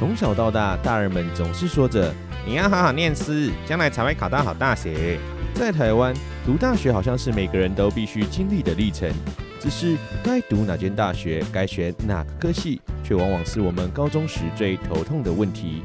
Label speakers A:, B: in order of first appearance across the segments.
A: 从小到大，大人们总是说着“你要好好念书，将来才会考到好大学”。在台湾，读大学好像是每个人都必须经历的历程。只是该读哪间大学，该选哪个科系，却往往是我们高中时最头痛的问题。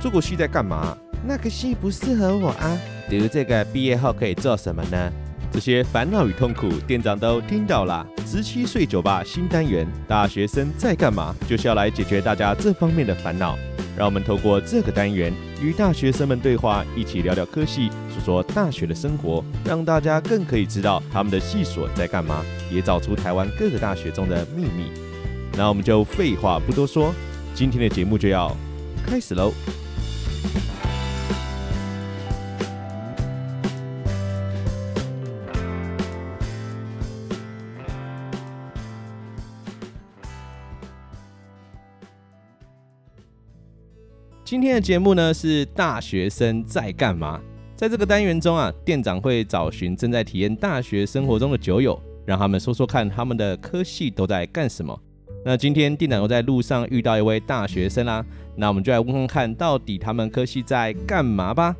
A: 这个系在干嘛？那个系不适合我啊。读这个毕业后可以做什么呢？这些烦恼与痛苦，店长都听到了。十七岁酒吧新单元，大学生在干嘛？就是要来解决大家这方面的烦恼。让我们透过这个单元与大学生们对话，一起聊聊科系，说说大学的生活，让大家更可以知道他们的系所在干嘛，也找出台湾各个大学中的秘密。那我们就废话不多说，今天的节目就要开始喽。今天的节目呢，是大学生在干嘛？在这个单元中啊，店长会找寻正在体验大学生活中的酒友，让他们说说看他们的科系都在干什么。那今天店长又在路上遇到一位大学生啦，那我们就来问问看，到底他们科系在干嘛吧。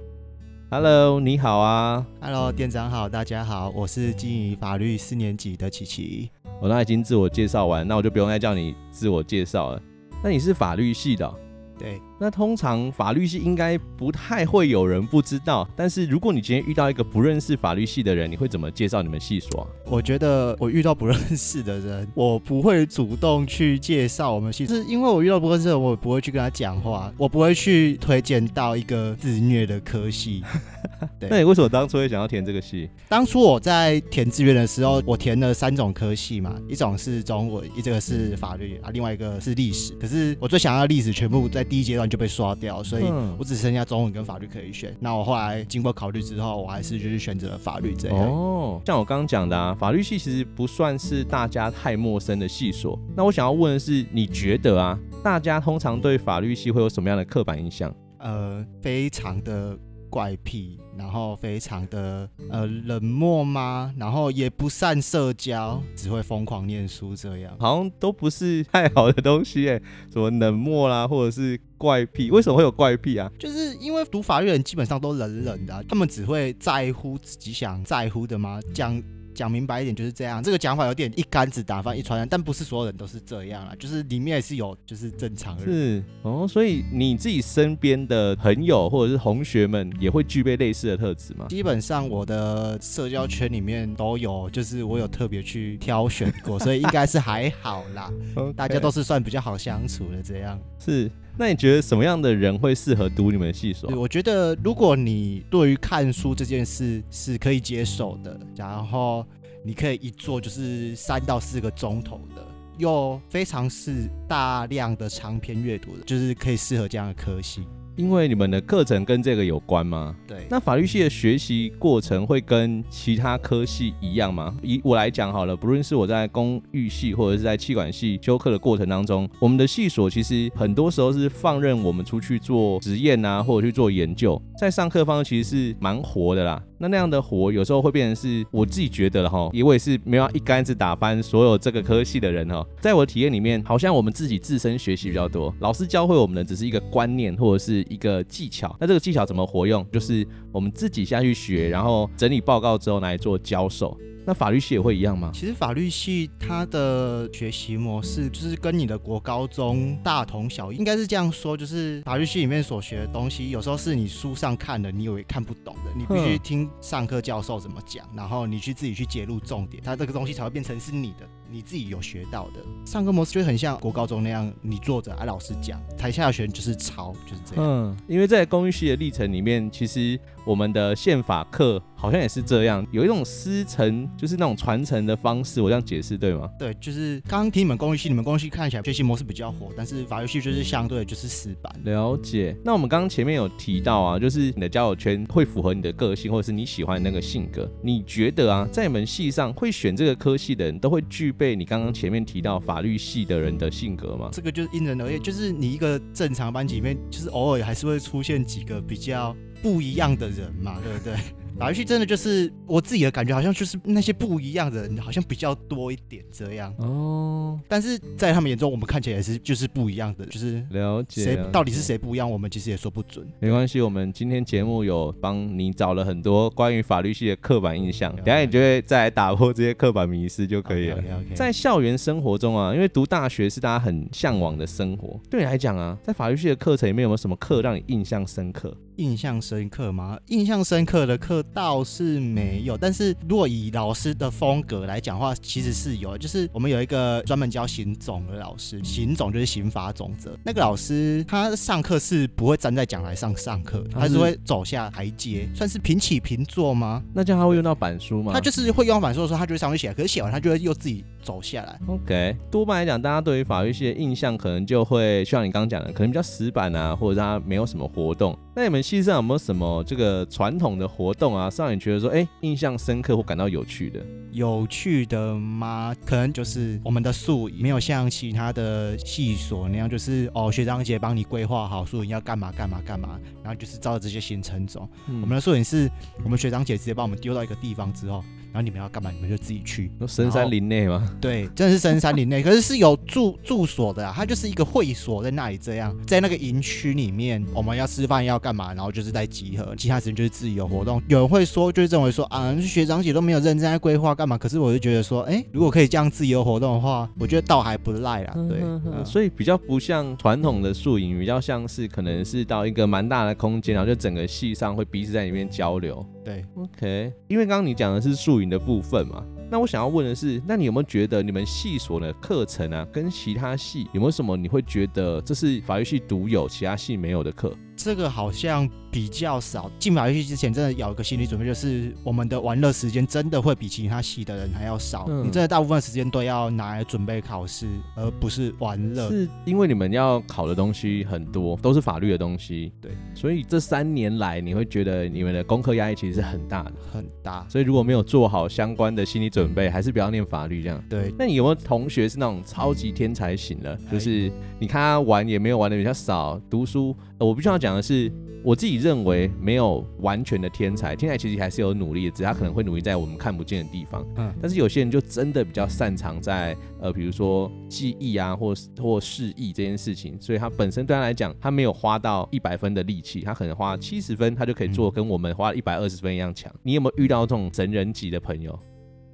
A: Hello，你好啊。
B: Hello，店长好，大家好，我是经营法律四年级的琪琪。
A: 我刚才已经自我介绍完，那我就不用再叫你自我介绍了。那你是法律系的哦？
B: 对，
A: 那通常法律系应该不太会有人不知道，但是如果你今天遇到一个不认识法律系的人，你会怎么介绍你们系所啊？
B: 我觉得我遇到不认识的人，我不会主动去介绍我们系，是因为我遇到不认识的人，我不会去跟他讲话，我不会去推荐到一个自虐的科系。对，
A: 那你为什么当初会想要填这个系？
B: 当初我在填志愿的时候，我填了三种科系嘛，一种是中文，一个是法律啊，另外一个是历史。可是我最想要的历史全部在第一阶段就被刷掉，所以我只剩下中文跟法律可以选。那我后来经过考虑之后，我还是就是选择了法律这样。
A: 哦，像我刚刚讲的啊，法律系其实不算是大家太陌生的系所。那我想要问的是，你觉得啊，大家通常对法律系会有什么样的刻板印象？
B: 呃，非常的。怪癖，然后非常的呃冷漠吗？然后也不善社交，只会疯狂念书，这样
A: 好像都不是太好的东西哎。什么冷漠啦，或者是怪癖？为什么会有怪癖啊？
B: 就是因为读法律人基本上都冷冷的啊，他们只会在乎自己想在乎的吗？讲。讲明白一点就是这样，这个讲法有点一竿子打翻一船人，但不是所有人都是这样啊，就是里面也是有就是正常人。
A: 是哦，所以你自己身边的朋友或者是同学们也会具备类似的特质吗？
B: 基本上我的社交圈里面都有，就是我有特别去挑选过，所以应该是还好啦。大家都是算比较好相处的这样。
A: 是。那你觉得什么样的人会适合读你们的系所？
B: 我觉得，如果你对于看书这件事是可以接受的，然后你可以一坐就是三到四个钟头的，又非常是大量的长篇阅读的，就是可以适合这样的科系。
A: 因为你们的课程跟这个有关吗？
B: 对。
A: 那法律系的学习过程会跟其他科系一样吗？以我来讲好了，不论是我在公寓系或者是在气管系修课的过程当中，我们的系所其实很多时候是放任我们出去做实验啊，或者去做研究，在上课方其实是蛮活的啦。那那样的活有时候会变成是我自己觉得了哈，因为是没有一竿子打翻所有这个科系的人哈。在我的体验里面，好像我们自己自身学习比较多，老师教会我们的只是一个观念或者是。一个技巧，那这个技巧怎么活用？就是我们自己下去学，然后整理报告之后来做教授。那法律系也会一样吗？
B: 其实法律系它的学习模式就是跟你的国高中大同小异，应该是这样说。就是法律系里面所学的东西，有时候是你书上看的，你以为看不懂的，你必须听上课教授怎么讲，然后你去自己去揭露重点，它这个东西才会变成是你的。你自己有学到的。上课模式就很像国高中那样，你坐着，啊，老师讲，台下的学生就是抄，就是这样。
A: 嗯，因为在工艺系的历程里面，其实我们的宪法课好像也是这样，有一种师承，就是那种传承的方式。我这样解释对吗？
B: 对，就是刚刚听你们工艺系，你们工艺系看起来学习模式比较火，但是法律系就是相对就是死板。
A: 了解。那我们刚刚前面有提到啊，就是你的交友圈会符合你的个性，或者是你喜欢的那个性格。你觉得啊，在你们系上会选这个科系的人都会具备你刚刚前面提到法律系的人的性格吗？
B: 这个就是因人而异，就是你一个正常班级里面，就是偶尔还是会出现几个比较不一样的人嘛，对不对？打游戏真的就是我自己的感觉，好像就是那些不一样的人，好像比较多一点这样哦。但是在他们眼中，我们看起来也是就是不一样的，就是
A: 了解
B: 谁到底是谁不一样，我们其实也说不准。
A: 没关系，我们今天节目有帮你找了很多关于法律系的刻板印象，等下你就会再来打破这些刻板迷思就可以了。Okay, okay, okay. 在校园生活中啊，因为读大学是大家很向往的生活，对你来讲啊，在法律系的课程里面有没有什么课让你印象深刻？
B: 印象深刻吗？印象深刻的课倒是没有，但是如果以老师的风格来讲的话，其实是有。就是我们有一个专门教刑总的老师，刑总就是刑法总则。那个老师他上课是不会站在讲台上上课，他是会走下台阶，算是平起平坐吗？
A: 那这样他会用到板书吗？
B: 他就是会用到板书的时候，他就会上去写，可是写完他就会又自己走下来。
A: OK，多半来讲，大家对于法律系的印象可能就会像你刚刚讲的，可能比较死板啊，或者他没有什么活动。那你们系上有没有什么这个传统的活动啊？让你觉得说，哎、欸，印象深刻或感到有趣的？
B: 有趣的吗？可能就是我们的宿营没有像其他的系所那样，就是哦，学长姐帮你规划好宿营要干嘛干嘛干嘛，然后就是照着这些行程走。嗯、我们的宿营是我们学长姐直接把我们丢到一个地方之后。然后你们要干嘛？你们就自己去。
A: 深山林内吗？
B: 对，真的是深山林内。可是是有住住所的啊，它就是一个会所在那里。这样，在那个营区里面，我们要吃饭要干嘛？然后就是在集合，其他时间就是自由活动。有人会说，就是认为说啊，学长姐都没有认真在规划干嘛？可是我就觉得说，哎，如果可以这样自由活动的话，我觉得倒还不赖啦。对，嗯嗯、
A: 所以比较不像传统的宿营，比较像是可能是到一个蛮大的空间，然后就整个系上会彼此在里面交流。
B: 对
A: ，OK，因为刚刚你讲的是宿的部分嘛，那我想要问的是，那你有没有觉得你们系所的课程啊，跟其他系有没有什么你会觉得这是法律系独有，其他系没有的课？
B: 这个好像比较少。进法律系之前，真的有一个心理准备，就是我们的玩乐时间真的会比其他系的人还要少。嗯、你真的大部分时间都要拿来准备考试，而不是玩乐。
A: 是因为你们要考的东西很多，都是法律的东西。
B: 对，
A: 所以这三年来，你会觉得你们的功课压力其实是很大的，
B: 很大。
A: 所以如果没有做好相关的心理准备，还是不要念法律这样。
B: 对。
A: 那你有没有同学是那种超级天才型的？就是你看他玩也没有玩的比较少，读书。我必须要讲的是，我自己认为没有完全的天才，天才其实还是有努力的，只是他可能会努力在我们看不见的地方。嗯，但是有些人就真的比较擅长在呃，比如说记忆啊，或或示意这件事情，所以他本身对他来讲，他没有花到一百分的力气，他可能花七十分，他就可以做跟我们花一百二十分一样强。你有没有遇到这种神人级的朋友？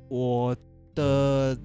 B: 我的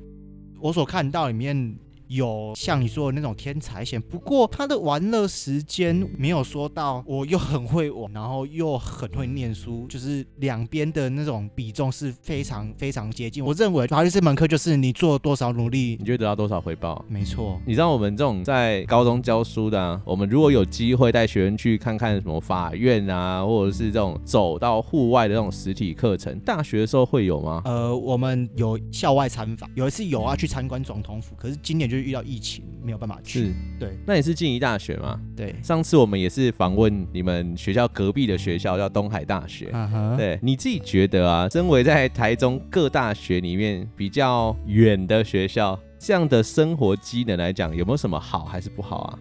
B: 我所看到里面。有像你说的那种天才型，不过他的玩乐时间没有说到我又很会玩，然后又很会念书，就是两边的那种比重是非常非常接近。我认为法律这门课就是你做多少努力，
A: 你就得到多少回报。
B: 没错，
A: 你知道我们这种在高中教书的啊，我们如果有机会带学生去看看什么法院啊，或者是这种走到户外的这种实体课程，大学的时候会有吗？
B: 呃，我们有校外参访，有一次有啊，去参观总统府，可是今年就是。遇到疫情没有办法去，对。
A: 那也是静宜大学吗？
B: 对。
A: 上次我们也是访问你们学校隔壁的学校，叫东海大学。Uh. 对，你自己觉得啊，身为在台中各大学里面比较远的学校，这样的生活机能来讲，有没有什么好还是不好啊？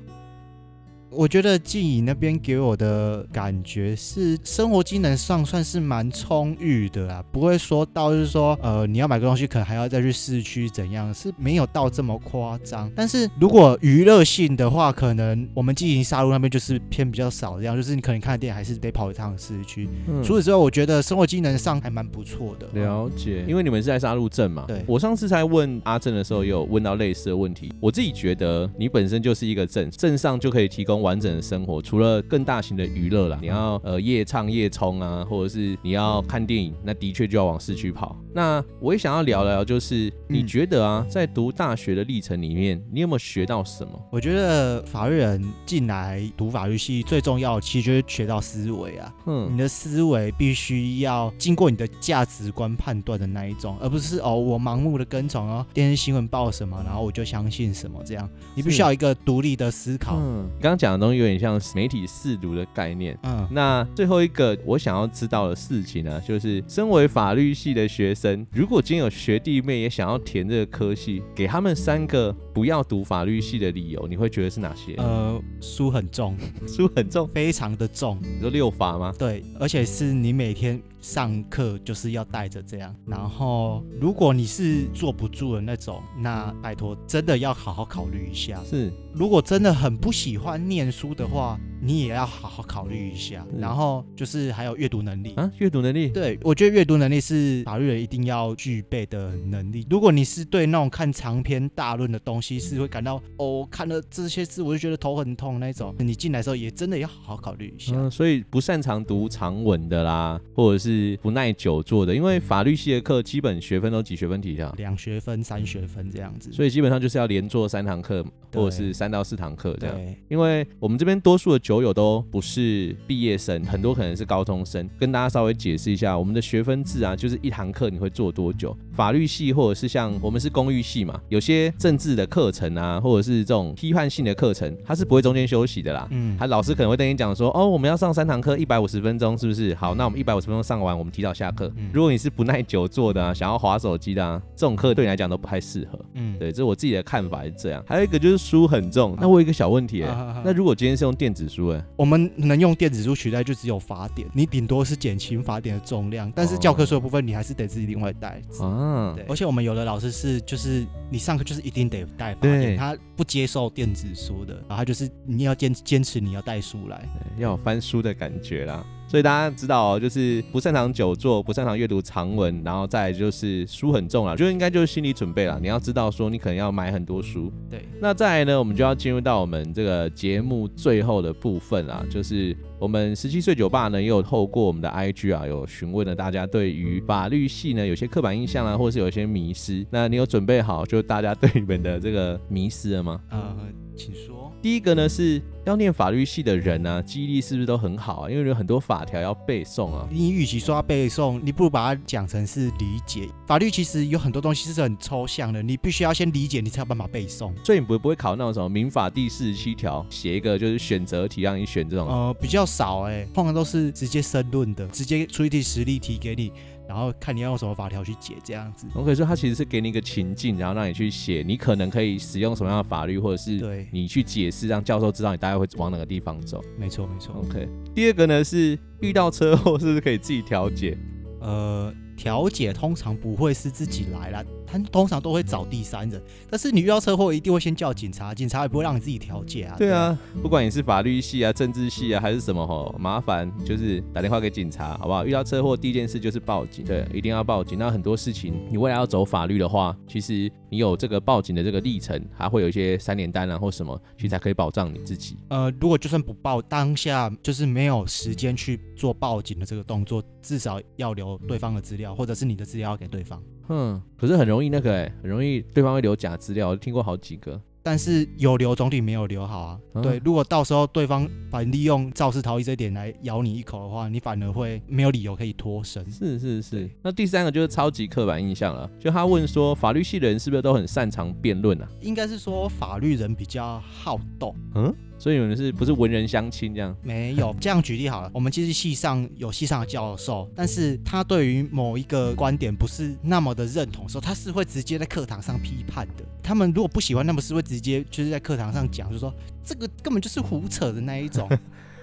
B: 我觉得静怡那边给我的感觉是生活机能上算是蛮充裕的啦，不会说到就是说，呃，你要买个东西可能还要再去市区怎样，是没有到这么夸张。但是如果娱乐性的话，可能我们静怡沙鹿那边就是偏比较少这样，就是你可能看电影还是得跑一趟市区。嗯、除此之外，我觉得生活机能上还蛮不错的。
A: 了解，因为你们是在沙鹿镇嘛。
B: 对。
A: 我上次在问阿正的时候，也有问到类似的问题。我自己觉得你本身就是一个镇，镇上就可以提供。完整的生活，除了更大型的娱乐啦，你要呃夜唱夜冲啊，或者是你要看电影，那的确就要往市区跑。那我也想要聊聊，就是你觉得啊，在读大学的历程里面，你有没有学到什么？
B: 我觉得法律人进来读法律系最重要，其实就是学到思维啊。嗯，你的思维必须要经过你的价值观判断的那一种，而不是哦，我盲目的跟从哦，电视新闻报什么，然后我就相信什么这样。你必须要一个独立的思考。
A: 嗯，刚刚讲的东西有点像媒体试读的概念。嗯，那最后一个我想要知道的事情呢，就是身为法律系的学生，如果今天有学弟妹也想要填这个科系，给他们三个不要读法律系的理由，你会觉得是哪些？
B: 呃，书很重，
A: 书很重，
B: 非常的重。
A: 你说六法吗？
B: 对，而且是你每天。上课就是要带着这样，然后如果你是坐不住的那种，那拜托真的要好好考虑一下。
A: 是，
B: 如果真的很不喜欢念书的话，你也要好好考虑一下。然后就是还有阅读能力
A: 啊，阅读能力。
B: 对，我觉得阅读能力是法律人一定要具备的能力。如果你是对那种看长篇大论的东西是会感到哦，看了这些字我就觉得头很痛那种，你进来的时候也真的要好好考虑一下。
A: 嗯，所以不擅长读长文的啦，或者是。不耐久坐的，因为法律系的课基本学分都几学分体的，
B: 两学分、三学分这样子，
A: 所以基本上就是要连做三堂课，或者是三到四堂课这样。
B: 对，
A: 因为我们这边多数的酒友都不是毕业生，很多可能是高中生。跟大家稍微解释一下，我们的学分制啊，就是一堂课你会做多久？法律系或者是像我们是公寓系嘛，有些政治的课程啊，或者是这种批判性的课程，它是不会中间休息的啦。嗯，他老师可能会跟你讲说，哦，我们要上三堂课，一百五十分钟，是不是？好，那我们一百五十分钟上完。我们提早下课。如果你是不耐久坐的啊，想要划手机的啊，这种课对你来讲都不太适合。嗯，对，这是我自己的看法是这样。还有一个就是书很重。那我有一个小问题，哎，那如果今天是用电子书，哎，
B: 我们能用电子书取代就只有法典，你顶多是减轻法典的重量，但是教科书的部分你还是得自己另外带。啊，对。而且我们有的老师是，就是你上课就是一定得带法典，他不接受电子书的，然后他就是你要坚坚持你要带书来，
A: 要有翻书的感觉啦。所以大家知道哦，就是不擅长久坐，不擅长阅读长文，然后再就是书很重啊，就应该就是心理准备了。你要知道说，你可能要买很多书。
B: 对，
A: 那再来呢，我们就要进入到我们这个节目最后的部分啊，就是我们十七岁酒吧呢，也有透过我们的 IG 啊，有询问了大家对于法律系呢有些刻板印象啊，或是有一些迷失。那你有准备好，就大家对你们的这个迷失了吗？
B: 呃，请说。
A: 第一个呢是要念法律系的人呢、啊，记忆力是不是都很好啊？因为有很多法条要背诵啊。
B: 你与其说要背诵，你不如把它讲成是理解。法律其实有很多东西是很抽象的，你必须要先理解，你才有办法背诵。
A: 所以你不会不会考那种什么民法第四十七条，写一个就是选择题让你选这种？
B: 呃，比较少哎、欸，通常都是直接申论的，直接出一题实例题给你。然后看你要用什么法条去解这样子。
A: OK，所以它其实是给你一个情境，然后让你去写，你可能可以使用什么样的法律，或者是你去解释，让教授知道你大概会往哪个地方走。
B: 没错，没错。
A: OK，第二个呢是遇到车祸是不是可以自己调解？
B: 呃。调解通常不会是自己来啦，他通常都会找第三人。但是你遇到车祸，一定会先叫警察，警察也不会让你自己调解啊。
A: 对啊，不管你是法律系啊、政治系啊，还是什么吼，麻烦就是打电话给警察，好不好？遇到车祸第一件事就是报警，对，一定要报警。那很多事情你未来要走法律的话，其实你有这个报警的这个历程，还会有一些三联单啊或什么，其实才可以保障你自己。
B: 呃，如果就算不报，当下就是没有时间去做报警的这个动作，至少要留对方的资料。或者是你的资料要给对方，
A: 哼，可是很容易那个哎、很容易对方会留假资料，我听过好几个。
B: 但是有留总比没有留好啊。嗯、对，如果到时候对方反利用肇事逃逸这一点来咬你一口的话，你反而会没有理由可以脱身。
A: 是是是。那第三个就是超级刻板印象了，就他问说，法律系的人是不是都很擅长辩论啊？
B: 应该是说法律人比较好斗。嗯。
A: 所以有人是不是文人相亲这样？
B: 没有，这样举例好了。我们其实系上有系上的教授，但是他对于某一个观点不是那么的认同的时候，他是会直接在课堂上批判的。他们如果不喜欢，那么是会直接就是在课堂上讲，就说这个根本就是胡扯的那一种。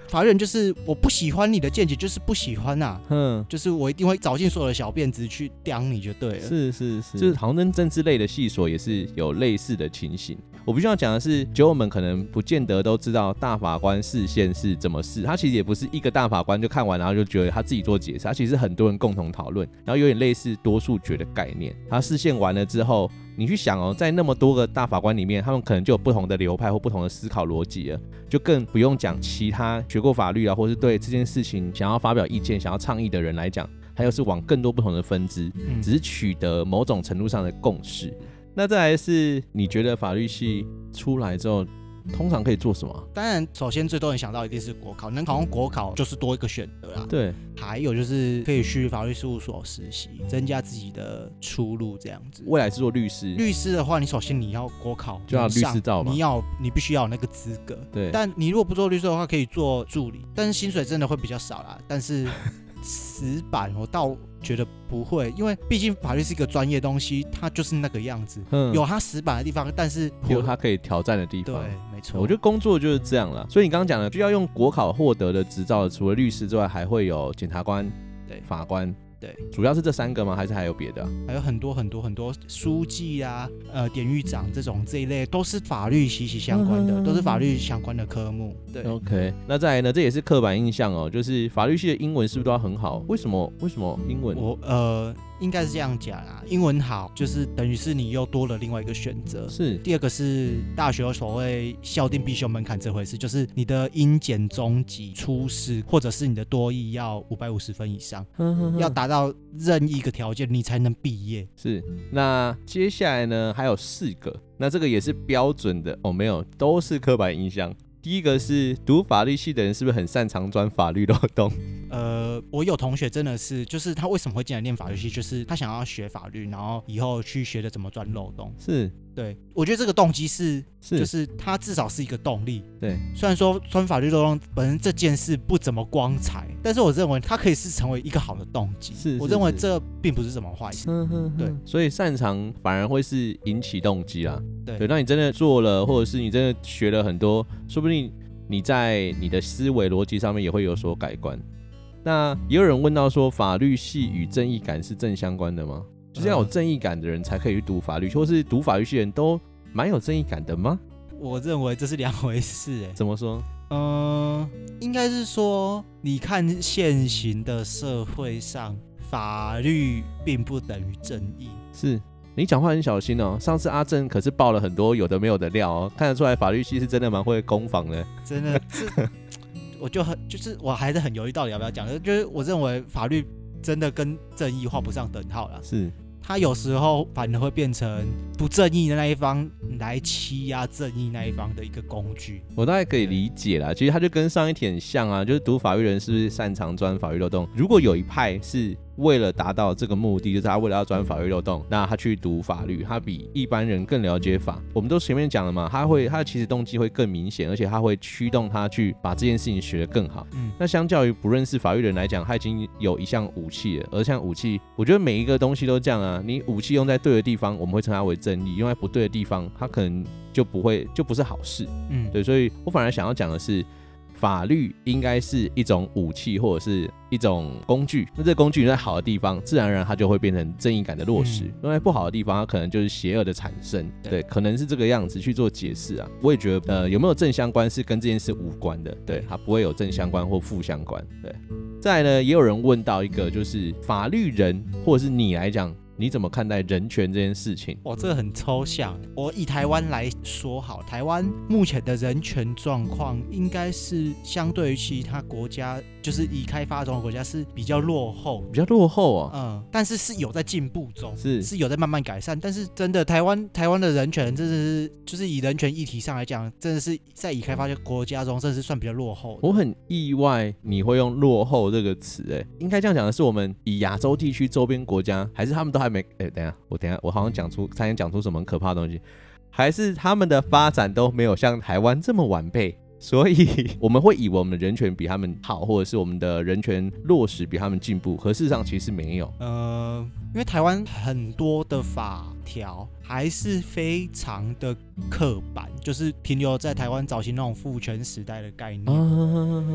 B: 法院就是我不喜欢你的见解，就是不喜欢呐、啊，嗯，就是我一定会找尽所有的小辫子去刁你就对了。
A: 是是是，就是好像跟政治类的系所也是有类似的情形。我必须要讲的是，酒友们可能不见得都知道大法官视线是怎么视，他其实也不是一个大法官就看完然后就觉得他自己做解释，他其实很多人共同讨论，然后有点类似多数决的概念。他视线完了之后，你去想哦，在那么多个大法官里面，他们可能就有不同的流派或不同的思考逻辑了，就更不用讲其他学过法律啊，或是对这件事情想要发表意见、想要倡议的人来讲。还有是往更多不同的分支，只是取得某种程度上的共识。嗯、那再来是，你觉得法律系出来之后，通常可以做什么？
B: 当然，首先最多人想到一定是国考，能考上国考就是多一个选择啦。
A: 对，
B: 还有就是可以去法律事务所实习，增加自己的出路，这样子。
A: 未来是做律师，
B: 律师的话，你首先你要国考
A: 就要律师照嘛，
B: 你要你必须要有那个资格。
A: 对，
B: 但你如果不做律师的话，可以做助理，但是薪水真的会比较少啦。但是。死板，我倒觉得不会，因为毕竟法律是一个专业东西，它就是那个样子，嗯、有它死板的地方，但是
A: 有它可以挑战的地方。
B: 对，没错。
A: 我觉得工作就是这样了，所以你刚刚讲的，需要用国考获得的执照，除了律师之外，还会有检察官、对，法官。对，主要是这三个吗？还是还有别的啊？
B: 还有很多很多很多书记啊，呃，典狱长这种这一类，都是法律息息相关的，嗯、都是法律相关的科目。对
A: ，OK。那再来呢？这也是刻板印象哦，就是法律系的英文是不是都要很好？为什么？为什么英文？
B: 我呃。应该是这样讲啊，英文好就是等于是你又多了另外一个选择。
A: 是，
B: 第二个是大学有所谓校定必修门槛这回事，就是你的英检中级初试或者是你的多益要五百五十分以上，呵呵呵要达到任意一个条件你才能毕业。
A: 是，那接下来呢还有四个，那这个也是标准的哦，没有，都是刻板印象。第一个是读法律系的人是不是很擅长钻法律漏洞？
B: 呃，我有同学真的是，就是他为什么会进来念法律系，就是他想要学法律，然后以后去学的怎么钻漏洞。
A: 是。
B: 对，我觉得这个动机是，
A: 是，
B: 就是他至少是一个动力。
A: 对，
B: 虽然说钻法律漏洞本身这件事不怎么光彩，但是我认为它可以是成为一个好的动机。
A: 是，是，是，
B: 我认为这并不是什么坏事。对，
A: 所以擅长反而会是引起动机啦。
B: 对，
A: 对，那你真的做了，或者是你真的学了很多，说不定你在你的思维逻辑上面也会有所改观。那也有人问到说，法律系与正义感是正相关的吗？就是要有正义感的人才可以去读法律，或是读法律系的人都蛮有正义感的吗？
B: 我认为这是两回事。哎，
A: 怎么说？
B: 嗯、呃，应该是说，你看现行的社会上，法律并不等于正义。
A: 是你讲话很小心哦。上次阿正可是爆了很多有的没有的料哦，看得出来法律系是真的蛮会攻防的。
B: 真的，这我就很就是我还是很犹豫到底要不要讲，就是我认为法律。真的跟正义画不上等号了。
A: 是，
B: 他有时候反而会变成不正义的那一方来欺压正义那一方的一个工具。
A: 我大概可以理解啦，其实他就跟上一题很像啊，就是读法律人是不是擅长钻法律漏洞？如果有一派是。为了达到这个目的，就是他为了要钻法律漏洞，那他去读法律，他比一般人更了解法。我们都前面讲了嘛，他会他的起始动机会更明显，而且他会驱动他去把这件事情学得更好。嗯，那相较于不认识法律的人来讲，他已经有一项武器了。而像武器，我觉得每一个东西都这样啊，你武器用在对的地方，我们会称它为正义；用在不对的地方，它可能就不会就不是好事。嗯，对，所以我反而想要讲的是。法律应该是一种武器或者是一种工具，那这工具在好的地方，自然而然它就会变成正义感的落实；嗯、用在不好的地方，它可能就是邪恶的产生。对，可能是这个样子去做解释啊。我也觉得，呃，有没有正相关是跟这件事无关的，对，它不会有正相关或负相关。对，再来呢，也有人问到一个，就是法律人或者是你来讲。你怎么看待人权这件事情？
B: 哦，这个很抽象。我以台湾来说好，台湾目前的人权状况应该是相对于其他国家，就是已开发中的国家是比较落后，
A: 比较落后啊。
B: 嗯，但是是有在进步中，
A: 是
B: 是有在慢慢改善。但是真的，台湾台湾的人权真的是，就是以人权议题上来讲，真的是在已开发国家中，真的是算比较落后。
A: 我很意外你会用“落后”这个词，哎，应该这样讲的是，我们以亚洲地区周边国家，还是他们都还。没，哎，等下，我等下，我好像讲出，差点讲出什么可怕的东西，还是他们的发展都没有像台湾这么完备，所以 我们会以为我们的人权比他们好，或者是我们的人权落实比他们进步，可事实上其实没有。
B: 呃，因为台湾很多的法条还是非常的刻板，就是停留在台湾早期那种父权时代的概念。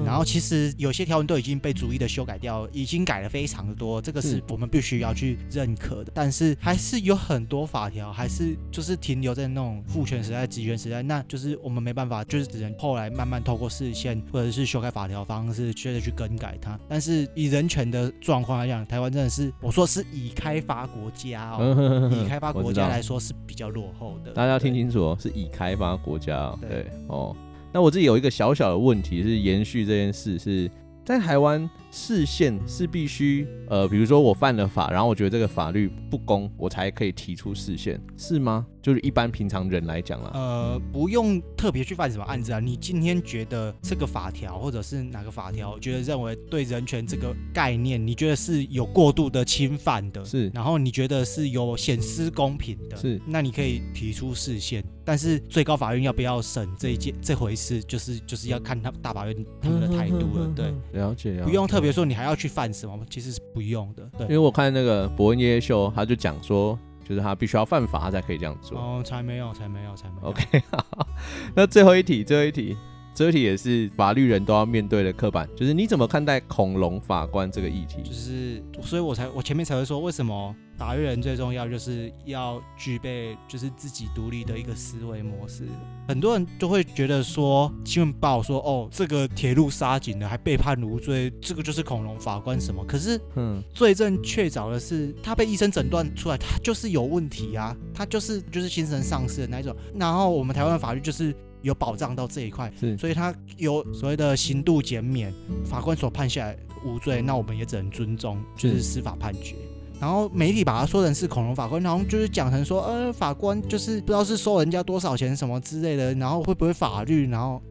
B: 然后其实有些条文都已经被逐一的修改掉，已经改了非常的多，这个是我们必须要去认可的。但是还是有很多法条还是就是停留在那种父权时代、集权时代，那就是我们没办法，就是只能后来慢慢透过视线或者是修改法条方式，去的去更改它。但是以人权的状况来讲，台湾真的是我说是已开发国家哦，已开发国家来说是比较落后的。
A: 大家要听清楚哦，是已开发国家哦。对哦。那我自己有一个小小的问题是延续这件事是。在台湾，释宪是必须，呃，比如说我犯了法，然后我觉得这个法律不公，我才可以提出视线，是吗？就是一般平常人来讲啦，
B: 呃，不用特别去犯什么案子啊。你今天觉得这个法条，或者是哪个法条，觉得认为对人权这个概念，你觉得是有过度的侵犯的，
A: 是，
B: 然后你觉得是有显失公平的，
A: 是，
B: 那你可以提出视线。但是最高法院要不要审这一件这回事，就是就是要看他大法院他们的态度了。对，
A: 了解，了解。
B: 不用特别说你还要去犯什么，其实是不用的。对，
A: 因为我看那个伯恩夜夜秀，他就讲说，就是他必须要犯法，他才可以这样做。
B: 哦，才没有，才没有，才没有。
A: OK，好，那最后一题，最后一题。这题也是法律人都要面对的刻板，就是你怎么看待恐龙法官这个议题？
B: 就是，所以我才我前面才会说，为什么法律人最重要就是要具备就是自己独立的一个思维模式。很多人都会觉得说，新闻报说哦，这个铁路杀警的还被判无罪，这个就是恐龙法官什么？可是，嗯，罪证确凿的是他被医生诊断出来，他就是有问题啊，他就是就是精神丧失的那一种。然后我们台湾的法律就是。有保障到这一块，是，所以他有所谓的刑度减免，法官所判下来无罪，那我们也只能尊重，就是司法判决。然后媒体把他说成是恐龙法官，然后就是讲成说，呃，法官就是不知道是收人家多少钱什么之类的，然后会不会法律，然后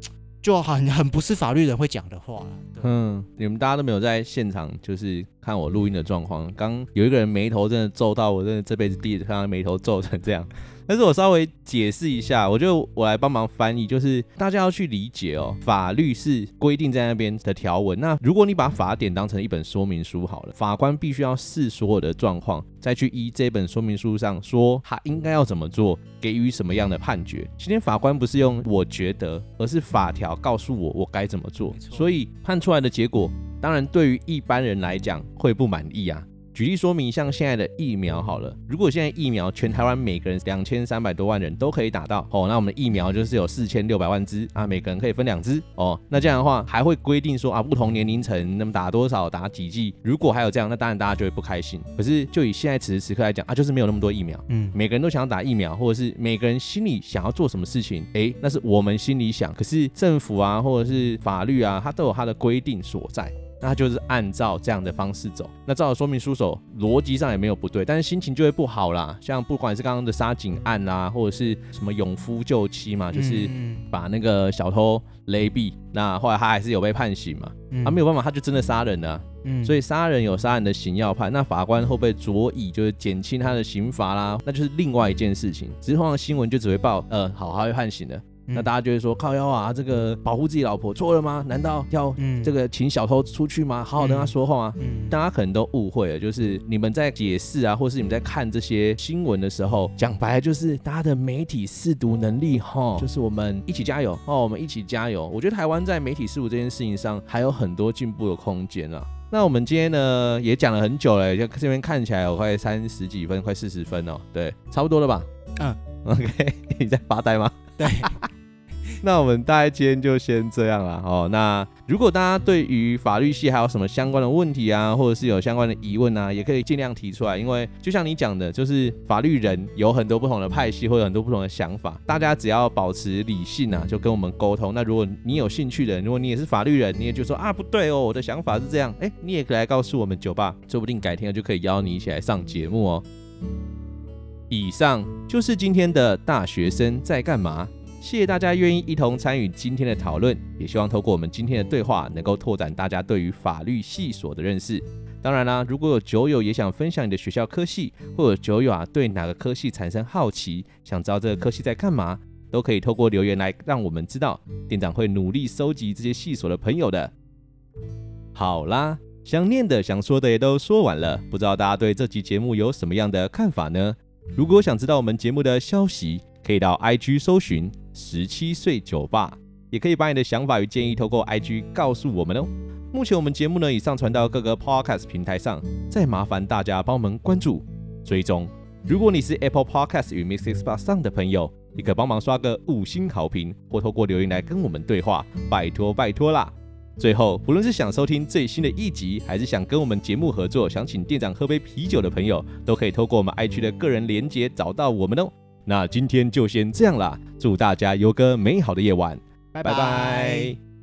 B: 就很很不是法律人会讲的话。
A: 嗯，你们大家都没有在现场，就是看我录音的状况。刚有一个人眉头真的皱到，我真的这辈子第一次看到眉头皱成这样。但是我稍微解释一下，我就我来帮忙翻译，就是大家要去理解哦，法律是规定在那边的条文。那如果你把法典当成一本说明书好了，法官必须要视所有的状况，再去依这本说明书上说他应该要怎么做，给予什么样的判决。今天法官不是用我觉得，而是法条告诉我我该怎么做，所以判出来的结果，当然对于一般人来讲会不满意啊。举例说明，像现在的疫苗好了，如果现在疫苗全台湾每个人两千三百多万人都可以打到哦，那我们的疫苗就是有四千六百万支啊，每个人可以分两支哦。那这样的话还会规定说啊，不同年龄层那么打多少，打几剂？如果还有这样，那当然大家就会不开心。可是就以现在此时此刻来讲啊，就是没有那么多疫苗，嗯，每个人都想要打疫苗，或者是每个人心里想要做什么事情，哎，那是我们心里想，可是政府啊或者是法律啊，它都有它的规定所在。那就是按照这样的方式走，那照着说明书走，逻辑上也没有不对，但是心情就会不好啦。像不管是刚刚的杀警案啊，或者是什么勇夫救妻嘛，就是把那个小偷勒毙，那后来他还是有被判刑嘛，他没有办法，他就真的杀人了。所以杀人有杀人的刑要判，那法官会不会酌以就是减轻他的刑罚啦，那就是另外一件事情。只是通常新闻就只会报，呃，好，他会判刑的。那大家就会说靠腰啊，这个保护自己老婆错了吗？难道要这个请小偷出去吗？好好跟他说话吗？嗯，大家可能都误会了，就是你们在解释啊，或是你们在看这些新闻的时候，讲白了就是大家的媒体试读能力哈，就是我们一起加油哦，我们一起加油。我觉得台湾在媒体试读这件事情上还有很多进步的空间啊。那我们今天呢也讲了很久了，就这边看起来我快三十几分，快四十分哦，对，差不多了吧？嗯，OK，你在发呆吗？
B: 对。
A: 那我们大概今天就先这样了哦。那如果大家对于法律系还有什么相关的问题啊，或者是有相关的疑问啊，也可以尽量提出来。因为就像你讲的，就是法律人有很多不同的派系，或者很多不同的想法。大家只要保持理性啊，就跟我们沟通。那如果你有兴趣的，如果你也是法律人，你也就说啊，不对哦，我的想法是这样。哎，你也可以来告诉我们酒吧，说不定改天就可以邀你一起来上节目哦。以上就是今天的大学生在干嘛。谢谢大家愿意一同参与今天的讨论，也希望透过我们今天的对话，能够拓展大家对于法律系所的认识。当然啦，如果有酒友也想分享你的学校科系，或者酒友啊对哪个科系产生好奇，想知道这个科系在干嘛，都可以透过留言来让我们知道。店长会努力收集这些系所的朋友的。好啦，想念的、想说的也都说完了，不知道大家对这集节目有什么样的看法呢？如果想知道我们节目的消息，可以到 IG 搜寻十七岁酒吧，也可以把你的想法与建议透过 IG 告诉我们哦。目前我们节目呢已上传到各个 Podcast 平台上，再麻烦大家帮我们关注、追踪。如果你是 Apple Podcast 与 MixerBox 上的朋友，你可帮忙刷个五星好评，或透过留言来跟我们对话，拜托拜托啦！最后，不论是想收听最新的一集，还是想跟我们节目合作，想请店长喝杯啤酒的朋友，都可以透过我们 i 区的个人连接找到我们哦。那今天就先这样啦，祝大家有个美好的夜晚，拜拜。拜拜。